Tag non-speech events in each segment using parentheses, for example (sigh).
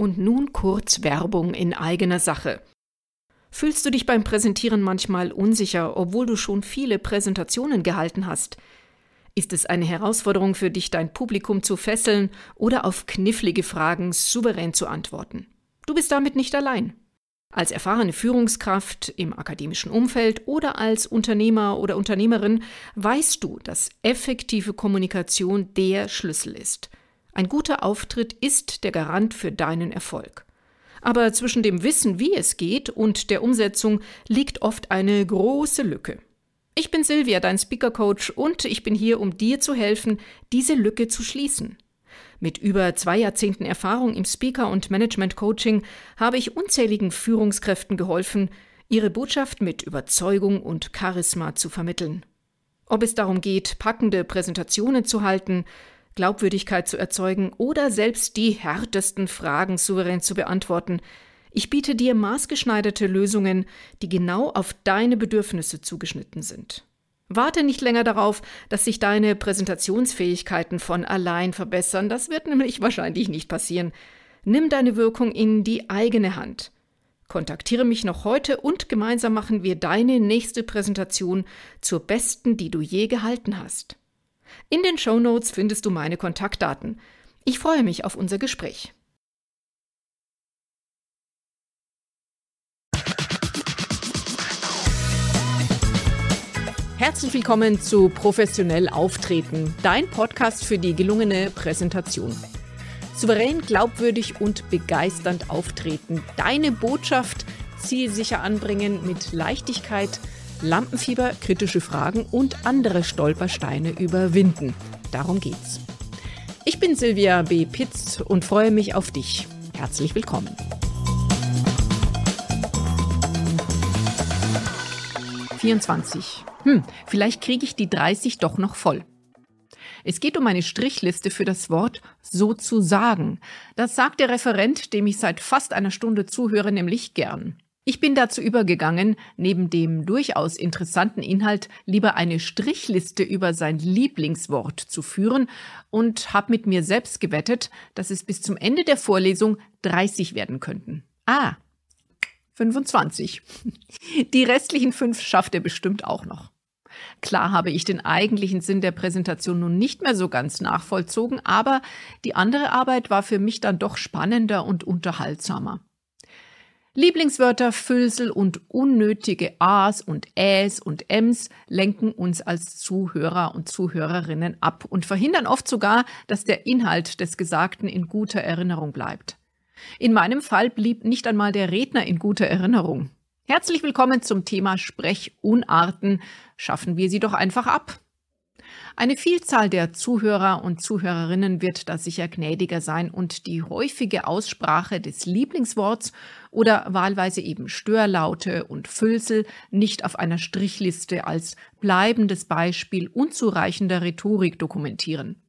Und nun kurz Werbung in eigener Sache. Fühlst du dich beim Präsentieren manchmal unsicher, obwohl du schon viele Präsentationen gehalten hast? Ist es eine Herausforderung für dich, dein Publikum zu fesseln oder auf knifflige Fragen souverän zu antworten? Du bist damit nicht allein. Als erfahrene Führungskraft im akademischen Umfeld oder als Unternehmer oder Unternehmerin weißt du, dass effektive Kommunikation der Schlüssel ist. Ein guter Auftritt ist der Garant für deinen Erfolg. Aber zwischen dem Wissen, wie es geht, und der Umsetzung liegt oft eine große Lücke. Ich bin Silvia, dein Speaker Coach, und ich bin hier, um dir zu helfen, diese Lücke zu schließen. Mit über zwei Jahrzehnten Erfahrung im Speaker- und Management-Coaching habe ich unzähligen Führungskräften geholfen, ihre Botschaft mit Überzeugung und Charisma zu vermitteln. Ob es darum geht, packende Präsentationen zu halten, Glaubwürdigkeit zu erzeugen oder selbst die härtesten Fragen souverän zu beantworten. Ich biete dir maßgeschneiderte Lösungen, die genau auf deine Bedürfnisse zugeschnitten sind. Warte nicht länger darauf, dass sich deine Präsentationsfähigkeiten von allein verbessern, das wird nämlich wahrscheinlich nicht passieren. Nimm deine Wirkung in die eigene Hand. Kontaktiere mich noch heute und gemeinsam machen wir deine nächste Präsentation zur besten, die du je gehalten hast. In den Show Notes findest du meine Kontaktdaten. Ich freue mich auf unser Gespräch. Herzlich willkommen zu Professionell Auftreten, dein Podcast für die gelungene Präsentation. Souverän, glaubwürdig und begeisternd auftreten, deine Botschaft zielsicher anbringen mit Leichtigkeit, Lampenfieber, kritische Fragen und andere Stolpersteine überwinden. Darum geht's. Ich bin Silvia B. Pitz und freue mich auf dich. Herzlich willkommen. »24. Hm, vielleicht kriege ich die 30 doch noch voll.« es geht um eine Strichliste für das Wort sozusagen. Das sagt der Referent, dem ich seit fast einer Stunde zuhöre, nämlich gern. Ich bin dazu übergegangen, neben dem durchaus interessanten Inhalt lieber eine Strichliste über sein Lieblingswort zu führen und habe mit mir selbst gewettet, dass es bis zum Ende der Vorlesung 30 werden könnten. Ah, 25. (laughs) Die restlichen fünf schafft er bestimmt auch noch. Klar habe ich den eigentlichen Sinn der Präsentation nun nicht mehr so ganz nachvollzogen, aber die andere Arbeit war für mich dann doch spannender und unterhaltsamer. Lieblingswörter, Füllsel und unnötige A's und Äs und M's lenken uns als Zuhörer und Zuhörerinnen ab und verhindern oft sogar, dass der Inhalt des Gesagten in guter Erinnerung bleibt. In meinem Fall blieb nicht einmal der Redner in guter Erinnerung. Herzlich willkommen zum Thema Sprechunarten. Schaffen wir sie doch einfach ab. Eine Vielzahl der Zuhörer und Zuhörerinnen wird da sicher gnädiger sein und die häufige Aussprache des Lieblingsworts oder wahlweise eben Störlaute und Füllsel nicht auf einer Strichliste als bleibendes Beispiel unzureichender Rhetorik dokumentieren.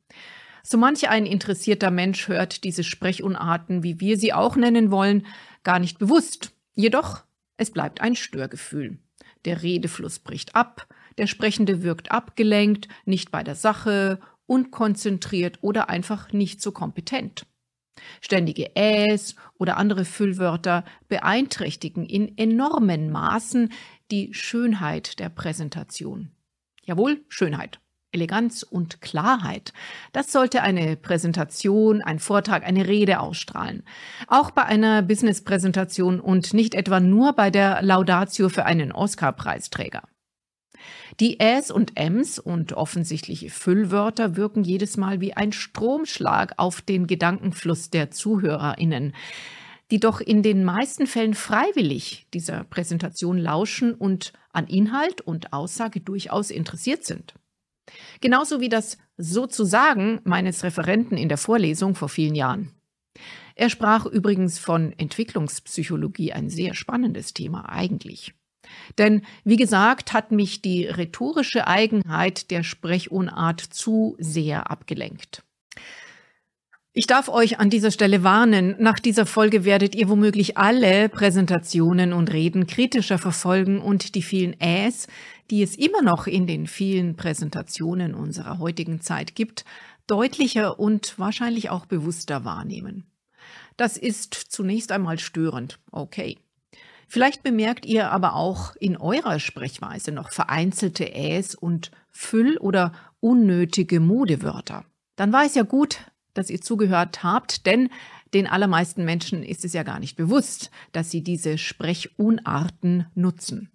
So manch ein interessierter Mensch hört diese Sprechunarten, wie wir sie auch nennen wollen, gar nicht bewusst. Jedoch, es bleibt ein Störgefühl. Der Redefluss bricht ab, der Sprechende wirkt abgelenkt, nicht bei der Sache, unkonzentriert oder einfach nicht so kompetent. Ständige Äs oder andere Füllwörter beeinträchtigen in enormen Maßen die Schönheit der Präsentation. Jawohl, Schönheit. Eleganz und Klarheit. Das sollte eine Präsentation, ein Vortrag, eine Rede ausstrahlen. Auch bei einer Business-Präsentation und nicht etwa nur bei der Laudatio für einen Oscar-Preisträger. Die Äs und Ms und offensichtliche Füllwörter wirken jedes Mal wie ein Stromschlag auf den Gedankenfluss der ZuhörerInnen, die doch in den meisten Fällen freiwillig dieser Präsentation lauschen und an Inhalt und Aussage durchaus interessiert sind. Genauso wie das Sozusagen meines Referenten in der Vorlesung vor vielen Jahren. Er sprach übrigens von Entwicklungspsychologie, ein sehr spannendes Thema eigentlich. Denn, wie gesagt, hat mich die rhetorische Eigenheit der Sprechunart zu sehr abgelenkt. Ich darf euch an dieser Stelle warnen, nach dieser Folge werdet ihr womöglich alle Präsentationen und Reden kritischer verfolgen und die vielen Äs, die es immer noch in den vielen Präsentationen unserer heutigen Zeit gibt, deutlicher und wahrscheinlich auch bewusster wahrnehmen. Das ist zunächst einmal störend. Okay. Vielleicht bemerkt ihr aber auch in eurer Sprechweise noch vereinzelte Äs und Füll- oder unnötige Modewörter. Dann war es ja gut, dass ihr zugehört habt, denn den allermeisten Menschen ist es ja gar nicht bewusst, dass sie diese Sprechunarten nutzen.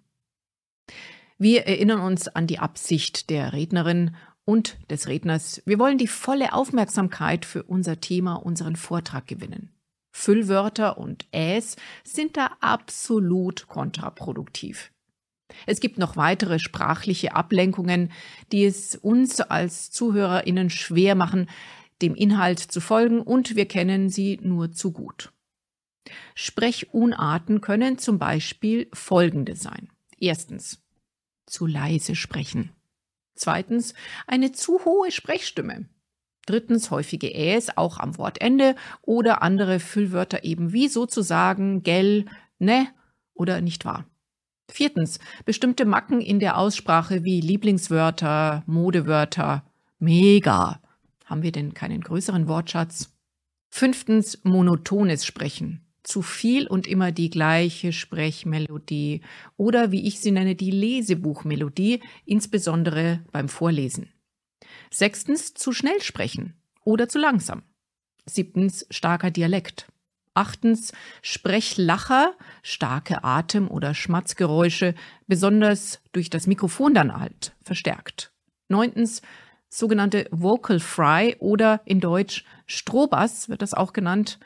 Wir erinnern uns an die Absicht der Rednerin und des Redners. Wir wollen die volle Aufmerksamkeit für unser Thema, unseren Vortrag gewinnen. Füllwörter und Äs sind da absolut kontraproduktiv. Es gibt noch weitere sprachliche Ablenkungen, die es uns als Zuhörerinnen schwer machen, dem Inhalt zu folgen und wir kennen sie nur zu gut. Sprechunarten können zum Beispiel folgende sein. Erstens, zu leise sprechen. Zweitens, eine zu hohe Sprechstimme. Drittens, häufige Äs auch am Wortende oder andere Füllwörter eben wie sozusagen gell, ne oder nicht wahr. Viertens, bestimmte Macken in der Aussprache wie Lieblingswörter, Modewörter, mega. Haben wir denn keinen größeren Wortschatz? Fünftens, monotones Sprechen. Zu viel und immer die gleiche Sprechmelodie oder wie ich sie nenne, die Lesebuchmelodie, insbesondere beim Vorlesen. Sechstens, zu schnell sprechen oder zu langsam. Siebtens, starker Dialekt. Achtens, Sprechlacher, starke Atem- oder Schmatzgeräusche, besonders durch das Mikrofon dann halt verstärkt. Neuntens, sogenannte Vocal Fry oder in Deutsch Strohbass wird das auch genannt.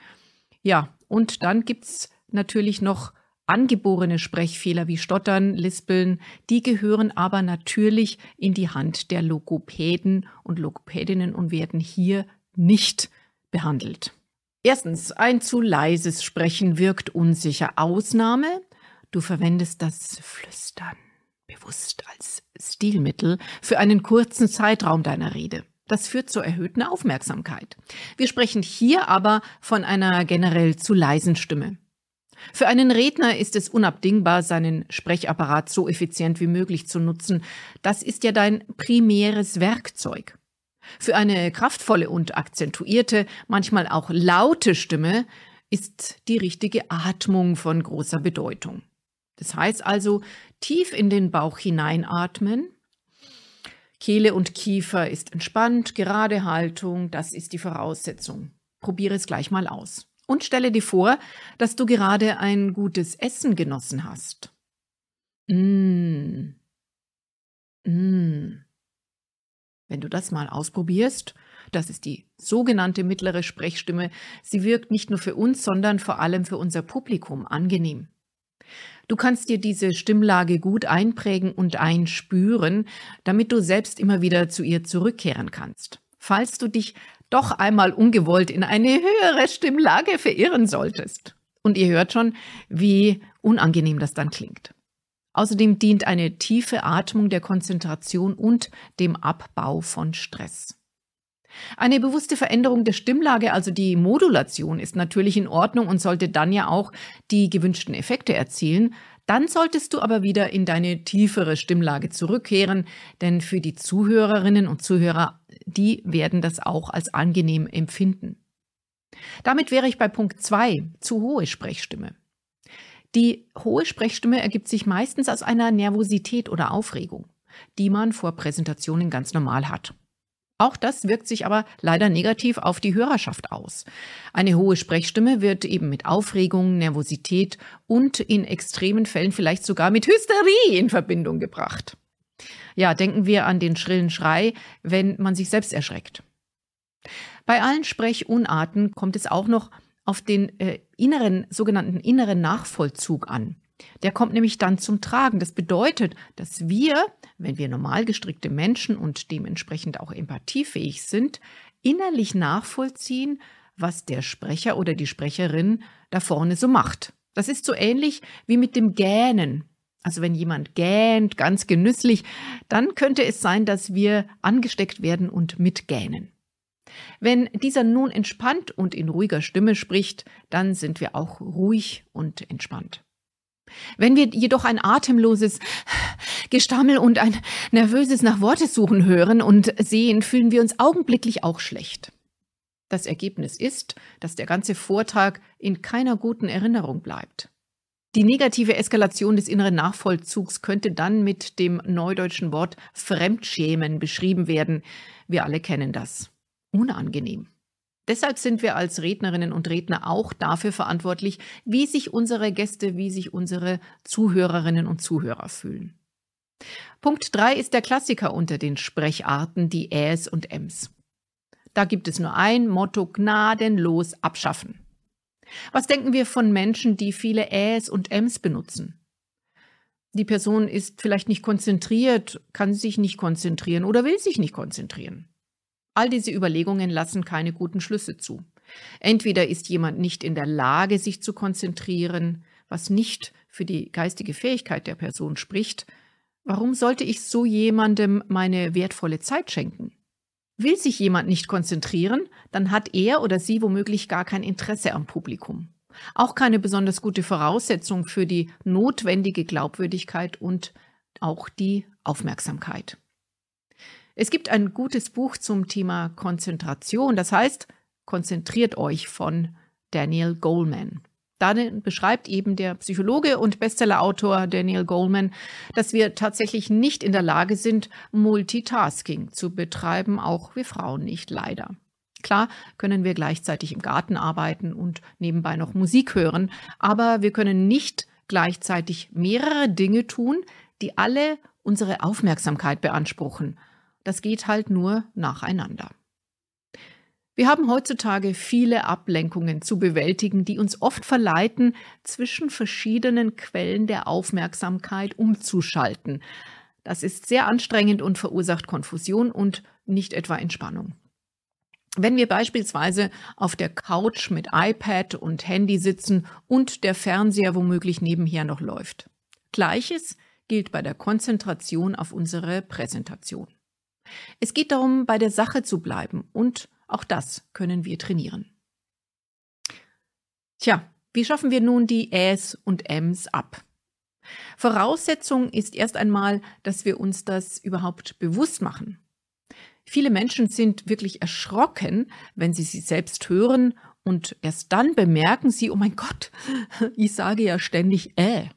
Ja, und dann gibt's natürlich noch angeborene Sprechfehler wie Stottern, Lispeln, die gehören aber natürlich in die Hand der Logopäden und Logopädinnen und werden hier nicht behandelt. Erstens, ein zu leises Sprechen wirkt unsicher. Ausnahme, du verwendest das Flüstern bewusst als Stilmittel für einen kurzen Zeitraum deiner Rede. Das führt zur erhöhten Aufmerksamkeit. Wir sprechen hier aber von einer generell zu leisen Stimme. Für einen Redner ist es unabdingbar, seinen Sprechapparat so effizient wie möglich zu nutzen. Das ist ja dein primäres Werkzeug. Für eine kraftvolle und akzentuierte, manchmal auch laute Stimme ist die richtige Atmung von großer Bedeutung. Das heißt also, tief in den Bauch hineinatmen. Kehle und Kiefer ist entspannt, gerade Haltung, das ist die Voraussetzung. Probiere es gleich mal aus. Und stelle dir vor, dass du gerade ein gutes Essen genossen hast. Mmh. Mmh. Wenn du das mal ausprobierst, das ist die sogenannte mittlere Sprechstimme, sie wirkt nicht nur für uns, sondern vor allem für unser Publikum angenehm. Du kannst dir diese Stimmlage gut einprägen und einspüren, damit du selbst immer wieder zu ihr zurückkehren kannst. Falls du dich doch einmal ungewollt in eine höhere Stimmlage verirren solltest. Und ihr hört schon, wie unangenehm das dann klingt. Außerdem dient eine tiefe Atmung der Konzentration und dem Abbau von Stress. Eine bewusste Veränderung der Stimmlage, also die Modulation, ist natürlich in Ordnung und sollte dann ja auch die gewünschten Effekte erzielen. Dann solltest du aber wieder in deine tiefere Stimmlage zurückkehren, denn für die Zuhörerinnen und Zuhörer, die werden das auch als angenehm empfinden. Damit wäre ich bei Punkt 2, zu hohe Sprechstimme. Die hohe Sprechstimme ergibt sich meistens aus einer Nervosität oder Aufregung, die man vor Präsentationen ganz normal hat. Auch das wirkt sich aber leider negativ auf die Hörerschaft aus. Eine hohe Sprechstimme wird eben mit Aufregung, Nervosität und in extremen Fällen vielleicht sogar mit Hysterie in Verbindung gebracht. Ja, denken wir an den schrillen Schrei, wenn man sich selbst erschreckt. Bei allen Sprechunarten kommt es auch noch auf den äh, inneren, sogenannten inneren Nachvollzug an. Der kommt nämlich dann zum Tragen. Das bedeutet, dass wir, wenn wir normal gestrickte Menschen und dementsprechend auch empathiefähig sind, innerlich nachvollziehen, was der Sprecher oder die Sprecherin da vorne so macht. Das ist so ähnlich wie mit dem Gähnen. Also wenn jemand gähnt, ganz genüsslich, dann könnte es sein, dass wir angesteckt werden und mitgähnen. Wenn dieser nun entspannt und in ruhiger Stimme spricht, dann sind wir auch ruhig und entspannt. Wenn wir jedoch ein atemloses Gestammel und ein nervöses nach Worte suchen hören und sehen, fühlen wir uns augenblicklich auch schlecht. Das Ergebnis ist, dass der ganze Vortrag in keiner guten Erinnerung bleibt. Die negative Eskalation des inneren Nachvollzugs könnte dann mit dem neudeutschen Wort Fremdschämen beschrieben werden. Wir alle kennen das. Unangenehm. Deshalb sind wir als Rednerinnen und Redner auch dafür verantwortlich, wie sich unsere Gäste, wie sich unsere Zuhörerinnen und Zuhörer fühlen. Punkt 3 ist der Klassiker unter den Sprecharten, die Äs und Ms. Da gibt es nur ein Motto gnadenlos abschaffen. Was denken wir von Menschen, die viele Äs und Ms benutzen? Die Person ist vielleicht nicht konzentriert, kann sich nicht konzentrieren oder will sich nicht konzentrieren. All diese Überlegungen lassen keine guten Schlüsse zu. Entweder ist jemand nicht in der Lage, sich zu konzentrieren, was nicht für die geistige Fähigkeit der Person spricht. Warum sollte ich so jemandem meine wertvolle Zeit schenken? Will sich jemand nicht konzentrieren, dann hat er oder sie womöglich gar kein Interesse am Publikum. Auch keine besonders gute Voraussetzung für die notwendige Glaubwürdigkeit und auch die Aufmerksamkeit. Es gibt ein gutes Buch zum Thema Konzentration, das heißt Konzentriert euch von Daniel Goleman. Darin beschreibt eben der Psychologe und Bestsellerautor Daniel Goleman, dass wir tatsächlich nicht in der Lage sind, Multitasking zu betreiben, auch wir Frauen nicht, leider. Klar können wir gleichzeitig im Garten arbeiten und nebenbei noch Musik hören, aber wir können nicht gleichzeitig mehrere Dinge tun, die alle unsere Aufmerksamkeit beanspruchen. Das geht halt nur nacheinander. Wir haben heutzutage viele Ablenkungen zu bewältigen, die uns oft verleiten, zwischen verschiedenen Quellen der Aufmerksamkeit umzuschalten. Das ist sehr anstrengend und verursacht Konfusion und nicht etwa Entspannung. Wenn wir beispielsweise auf der Couch mit iPad und Handy sitzen und der Fernseher womöglich nebenher noch läuft. Gleiches gilt bei der Konzentration auf unsere Präsentation. Es geht darum, bei der Sache zu bleiben und auch das können wir trainieren. Tja, wie schaffen wir nun die Äs und Ms ab? Voraussetzung ist erst einmal, dass wir uns das überhaupt bewusst machen. Viele Menschen sind wirklich erschrocken, wenn sie sie selbst hören und erst dann bemerken sie, oh mein Gott, (laughs) ich sage ja ständig äh.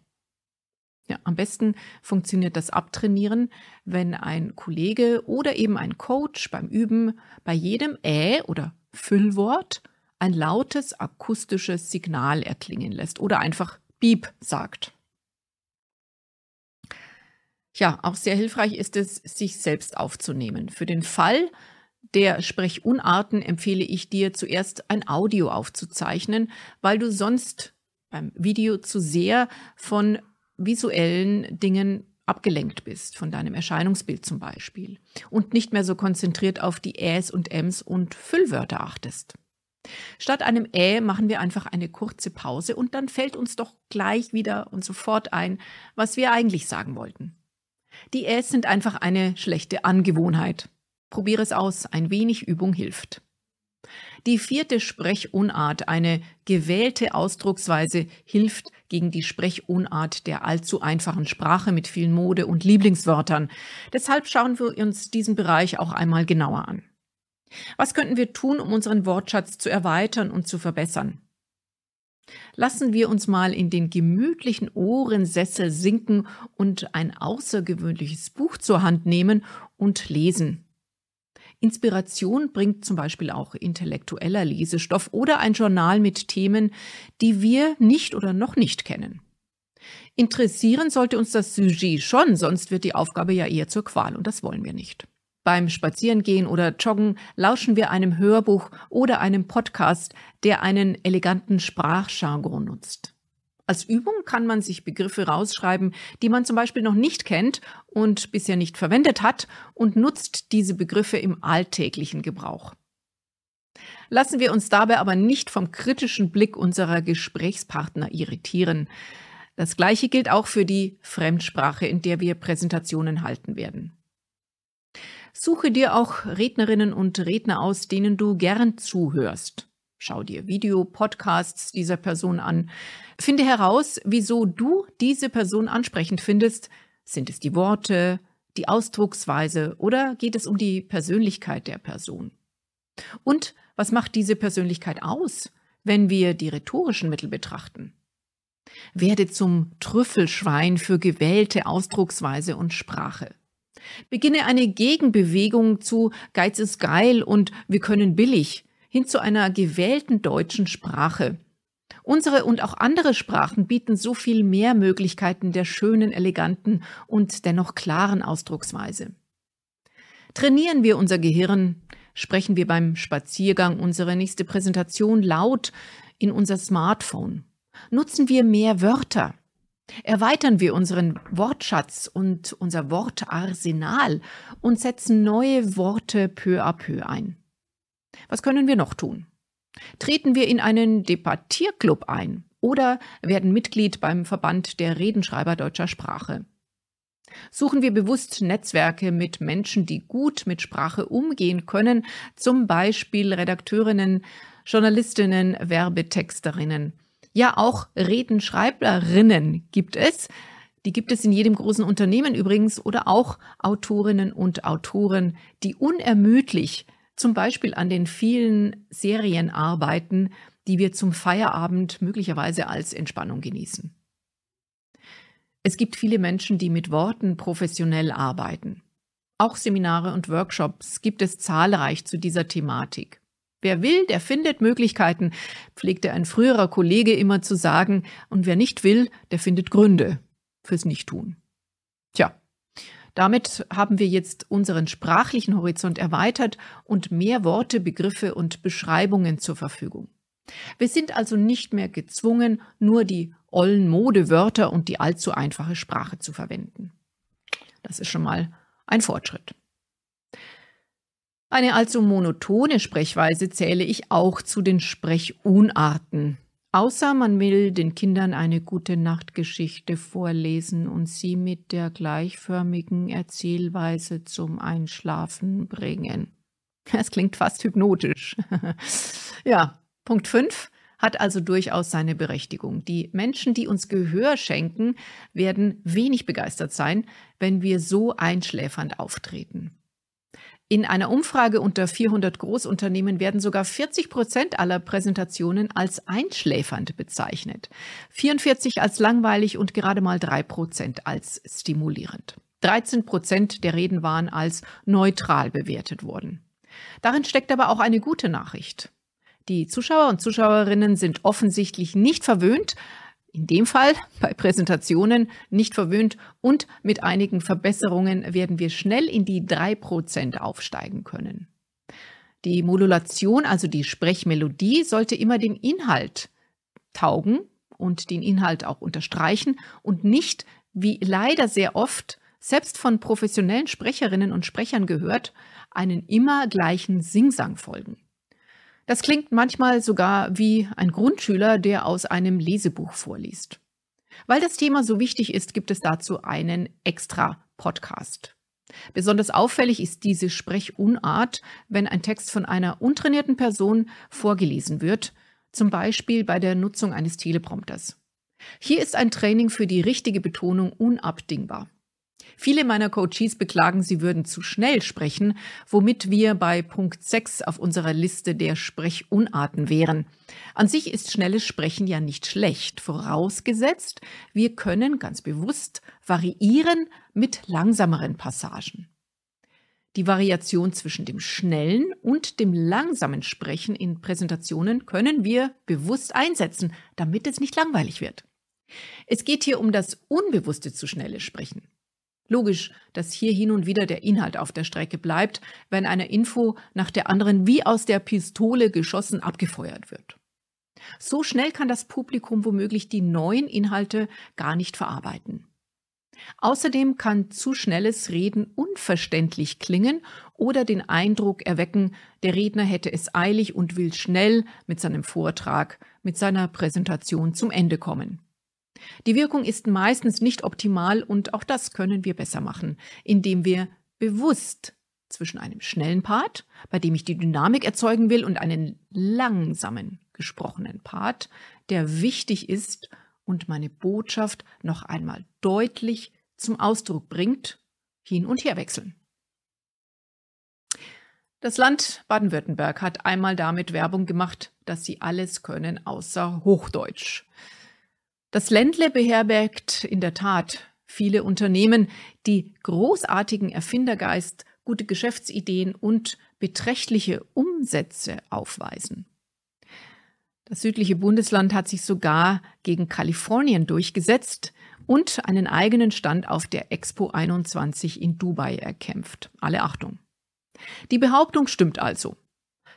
Ja, am besten funktioniert das Abtrainieren, wenn ein Kollege oder eben ein Coach beim Üben bei jedem Ä oder Füllwort ein lautes akustisches Signal erklingen lässt oder einfach Beep sagt. Ja, auch sehr hilfreich ist es, sich selbst aufzunehmen. Für den Fall der Sprechunarten empfehle ich dir zuerst ein Audio aufzuzeichnen, weil du sonst beim Video zu sehr von visuellen Dingen abgelenkt bist, von deinem Erscheinungsbild zum Beispiel, und nicht mehr so konzentriert auf die Äs und Ms und Füllwörter achtest. Statt einem Ä machen wir einfach eine kurze Pause und dann fällt uns doch gleich wieder und sofort ein, was wir eigentlich sagen wollten. Die Äs sind einfach eine schlechte Angewohnheit. Probiere es aus, ein wenig Übung hilft. Die vierte Sprechunart, eine gewählte Ausdrucksweise, hilft gegen die Sprechunart der allzu einfachen Sprache mit vielen Mode- und Lieblingswörtern. Deshalb schauen wir uns diesen Bereich auch einmal genauer an. Was könnten wir tun, um unseren Wortschatz zu erweitern und zu verbessern? Lassen wir uns mal in den gemütlichen Ohrensessel sinken und ein außergewöhnliches Buch zur Hand nehmen und lesen. Inspiration bringt zum Beispiel auch intellektueller Lesestoff oder ein Journal mit Themen, die wir nicht oder noch nicht kennen. Interessieren sollte uns das Sujet schon, sonst wird die Aufgabe ja eher zur Qual und das wollen wir nicht. Beim Spazierengehen oder Joggen lauschen wir einem Hörbuch oder einem Podcast, der einen eleganten Sprachjargon nutzt. Als Übung kann man sich Begriffe rausschreiben, die man zum Beispiel noch nicht kennt und bisher nicht verwendet hat und nutzt diese Begriffe im alltäglichen Gebrauch. Lassen wir uns dabei aber nicht vom kritischen Blick unserer Gesprächspartner irritieren. Das Gleiche gilt auch für die Fremdsprache, in der wir Präsentationen halten werden. Suche dir auch Rednerinnen und Redner aus, denen du gern zuhörst. Schau dir Video-Podcasts dieser Person an. Finde heraus, wieso du diese Person ansprechend findest. Sind es die Worte, die Ausdrucksweise oder geht es um die Persönlichkeit der Person? Und Was macht diese Persönlichkeit aus, wenn wir die rhetorischen Mittel betrachten? Werde zum Trüffelschwein für gewählte Ausdrucksweise und Sprache. Beginne eine Gegenbewegung zu Geiz ist geil und wir können billig hin zu einer gewählten deutschen Sprache. Unsere und auch andere Sprachen bieten so viel mehr Möglichkeiten der schönen, eleganten und dennoch klaren Ausdrucksweise. Trainieren wir unser Gehirn, sprechen wir beim Spaziergang unsere nächste Präsentation laut in unser Smartphone. Nutzen wir mehr Wörter. Erweitern wir unseren Wortschatz und unser Wortarsenal und setzen neue Worte peu à peu ein. Was können wir noch tun? Treten wir in einen Debattierclub ein oder werden Mitglied beim Verband der Redenschreiber deutscher Sprache. Suchen wir bewusst Netzwerke mit Menschen, die gut mit Sprache umgehen können, zum Beispiel Redakteurinnen, Journalistinnen, Werbetexterinnen. Ja, auch Redenschreiberinnen gibt es. Die gibt es in jedem großen Unternehmen übrigens oder auch Autorinnen und Autoren, die unermüdlich zum Beispiel an den vielen Serien arbeiten, die wir zum Feierabend möglicherweise als Entspannung genießen. Es gibt viele Menschen, die mit Worten professionell arbeiten. Auch Seminare und Workshops gibt es zahlreich zu dieser Thematik. Wer will, der findet Möglichkeiten, pflegte ein früherer Kollege immer zu sagen, und wer nicht will, der findet Gründe fürs Nichttun. Damit haben wir jetzt unseren sprachlichen Horizont erweitert und mehr Worte, Begriffe und Beschreibungen zur Verfügung. Wir sind also nicht mehr gezwungen, nur die ollen Modewörter und die allzu einfache Sprache zu verwenden. Das ist schon mal ein Fortschritt. Eine allzu monotone Sprechweise zähle ich auch zu den Sprechunarten. Außer man will den Kindern eine gute Nachtgeschichte vorlesen und sie mit der gleichförmigen Erzählweise zum Einschlafen bringen. Es klingt fast hypnotisch. (laughs) ja, Punkt 5 hat also durchaus seine Berechtigung. Die Menschen, die uns Gehör schenken, werden wenig begeistert sein, wenn wir so einschläfernd auftreten. In einer Umfrage unter 400 Großunternehmen werden sogar 40 Prozent aller Präsentationen als einschläfernd bezeichnet, 44 als langweilig und gerade mal drei Prozent als stimulierend. 13 Prozent der Reden waren als neutral bewertet worden. Darin steckt aber auch eine gute Nachricht. Die Zuschauer und Zuschauerinnen sind offensichtlich nicht verwöhnt, in dem Fall (laughs) bei Präsentationen nicht verwöhnt und mit einigen Verbesserungen werden wir schnell in die 3% aufsteigen können. Die Modulation, also die Sprechmelodie, sollte immer dem Inhalt taugen und den Inhalt auch unterstreichen und nicht, wie leider sehr oft, selbst von professionellen Sprecherinnen und Sprechern gehört, einen immer gleichen Singsang folgen. Das klingt manchmal sogar wie ein Grundschüler, der aus einem Lesebuch vorliest. Weil das Thema so wichtig ist, gibt es dazu einen extra Podcast. Besonders auffällig ist diese Sprechunart, wenn ein Text von einer untrainierten Person vorgelesen wird, zum Beispiel bei der Nutzung eines Teleprompters. Hier ist ein Training für die richtige Betonung unabdingbar. Viele meiner Coaches beklagen, sie würden zu schnell sprechen, womit wir bei Punkt 6 auf unserer Liste der Sprechunarten wären. An sich ist schnelles Sprechen ja nicht schlecht, vorausgesetzt, wir können ganz bewusst variieren mit langsameren Passagen. Die Variation zwischen dem schnellen und dem langsamen Sprechen in Präsentationen können wir bewusst einsetzen, damit es nicht langweilig wird. Es geht hier um das unbewusste zu schnelle Sprechen. Logisch, dass hier hin und wieder der Inhalt auf der Strecke bleibt, wenn eine Info nach der anderen wie aus der Pistole geschossen abgefeuert wird. So schnell kann das Publikum womöglich die neuen Inhalte gar nicht verarbeiten. Außerdem kann zu schnelles Reden unverständlich klingen oder den Eindruck erwecken, der Redner hätte es eilig und will schnell mit seinem Vortrag, mit seiner Präsentation zum Ende kommen. Die Wirkung ist meistens nicht optimal und auch das können wir besser machen, indem wir bewusst zwischen einem schnellen Part, bei dem ich die Dynamik erzeugen will, und einen langsamen gesprochenen Part, der wichtig ist und meine Botschaft noch einmal deutlich zum Ausdruck bringt, hin und her wechseln. Das Land Baden-Württemberg hat einmal damit Werbung gemacht, dass sie alles können außer Hochdeutsch. Das Ländle beherbergt in der Tat viele Unternehmen, die großartigen Erfindergeist, gute Geschäftsideen und beträchtliche Umsätze aufweisen. Das südliche Bundesland hat sich sogar gegen Kalifornien durchgesetzt und einen eigenen Stand auf der Expo 21 in Dubai erkämpft. Alle Achtung. Die Behauptung stimmt also.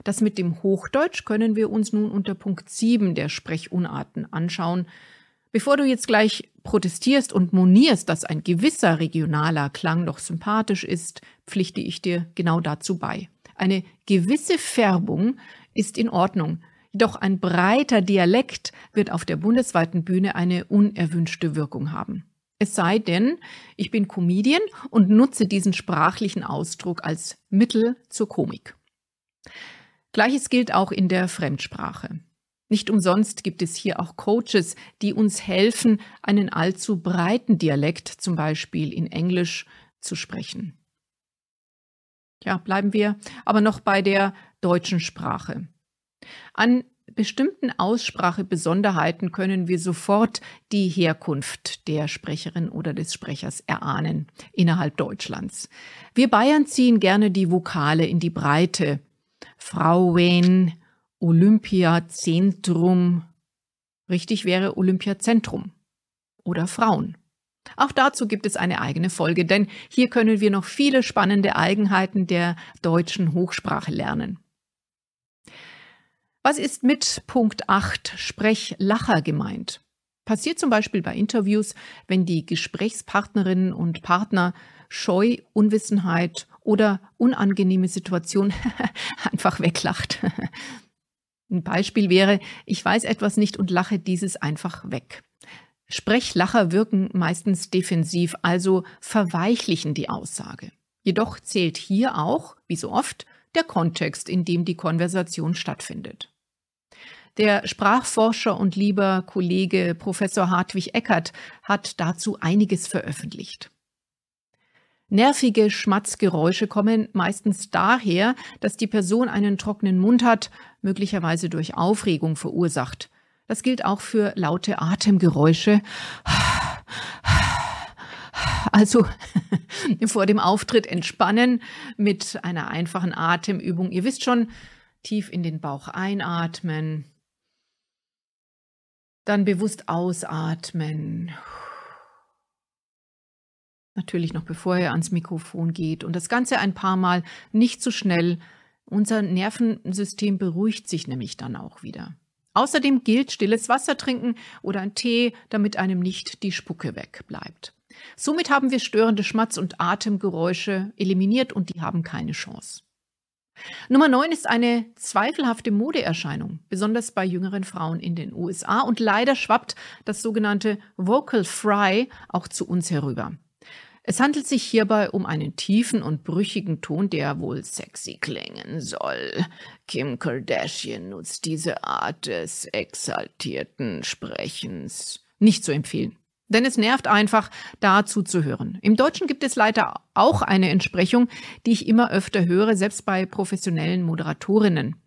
Das mit dem Hochdeutsch können wir uns nun unter Punkt 7 der Sprechunarten anschauen. Bevor du jetzt gleich protestierst und monierst, dass ein gewisser regionaler Klang noch sympathisch ist, pflichte ich dir genau dazu bei. Eine gewisse Färbung ist in Ordnung, jedoch ein breiter Dialekt wird auf der bundesweiten Bühne eine unerwünschte Wirkung haben. Es sei denn, ich bin Comedian und nutze diesen sprachlichen Ausdruck als Mittel zur Komik. Gleiches gilt auch in der Fremdsprache. Nicht umsonst gibt es hier auch Coaches, die uns helfen, einen allzu breiten Dialekt, zum Beispiel in Englisch, zu sprechen. Ja, bleiben wir aber noch bei der deutschen Sprache. An bestimmten Aussprachebesonderheiten können wir sofort die Herkunft der Sprecherin oder des Sprechers erahnen innerhalb Deutschlands. Wir Bayern ziehen gerne die Vokale in die Breite. Frauen, Olympiazentrum. Richtig wäre Olympiazentrum oder Frauen. Auch dazu gibt es eine eigene Folge, denn hier können wir noch viele spannende Eigenheiten der deutschen Hochsprache lernen. Was ist mit Punkt 8 Sprechlacher gemeint? Passiert zum Beispiel bei Interviews, wenn die Gesprächspartnerinnen und Partner Scheu, Unwissenheit oder unangenehme Situation (laughs) einfach weglacht. Ein Beispiel wäre, ich weiß etwas nicht und lache dieses einfach weg. Sprechlacher wirken meistens defensiv, also verweichlichen die Aussage. Jedoch zählt hier auch, wie so oft, der Kontext, in dem die Konversation stattfindet. Der Sprachforscher und lieber Kollege Professor Hartwig Eckert hat dazu einiges veröffentlicht. Nervige Schmatzgeräusche kommen meistens daher, dass die Person einen trockenen Mund hat, möglicherweise durch Aufregung verursacht. Das gilt auch für laute Atemgeräusche. Also (laughs) vor dem Auftritt entspannen mit einer einfachen Atemübung. Ihr wisst schon, tief in den Bauch einatmen, dann bewusst ausatmen. Natürlich noch bevor er ans Mikrofon geht. Und das Ganze ein paar Mal nicht zu so schnell. Unser Nervensystem beruhigt sich nämlich dann auch wieder. Außerdem gilt stilles Wasser trinken oder ein Tee, damit einem nicht die Spucke wegbleibt. Somit haben wir störende Schmatz- und Atemgeräusche eliminiert und die haben keine Chance. Nummer 9 ist eine zweifelhafte Modeerscheinung, besonders bei jüngeren Frauen in den USA und leider schwappt das sogenannte Vocal Fry auch zu uns herüber. Es handelt sich hierbei um einen tiefen und brüchigen Ton, der wohl sexy klingen soll. Kim Kardashian nutzt diese Art des exaltierten Sprechens. Nicht zu empfehlen. Denn es nervt einfach, da zuzuhören. Im Deutschen gibt es leider auch eine Entsprechung, die ich immer öfter höre, selbst bei professionellen Moderatorinnen.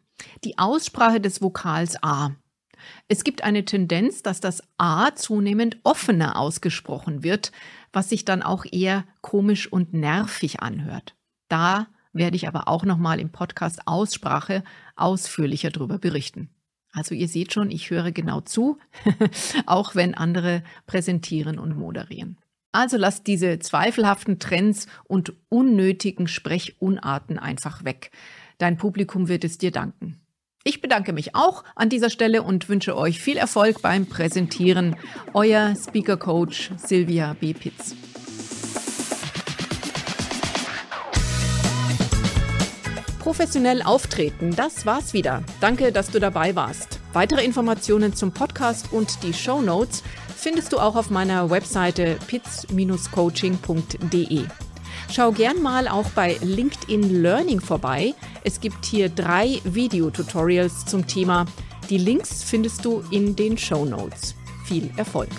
Die Aussprache des Vokals A. Es gibt eine Tendenz, dass das A zunehmend offener ausgesprochen wird, was sich dann auch eher komisch und nervig anhört. Da werde ich aber auch nochmal im Podcast Aussprache ausführlicher darüber berichten. Also ihr seht schon, ich höre genau zu, (laughs) auch wenn andere präsentieren und moderieren. Also lasst diese zweifelhaften Trends und unnötigen Sprechunarten einfach weg. Dein Publikum wird es dir danken. Ich bedanke mich auch an dieser Stelle und wünsche euch viel Erfolg beim Präsentieren. Euer Speaker Coach Silvia B. Pitz. Professionell auftreten, das war's wieder. Danke, dass du dabei warst. Weitere Informationen zum Podcast und die Show Notes findest du auch auf meiner Webseite pitz-coaching.de. Schau gern mal auch bei LinkedIn Learning vorbei. Es gibt hier drei Videotutorials zum Thema. Die Links findest du in den Show Notes. Viel Erfolg!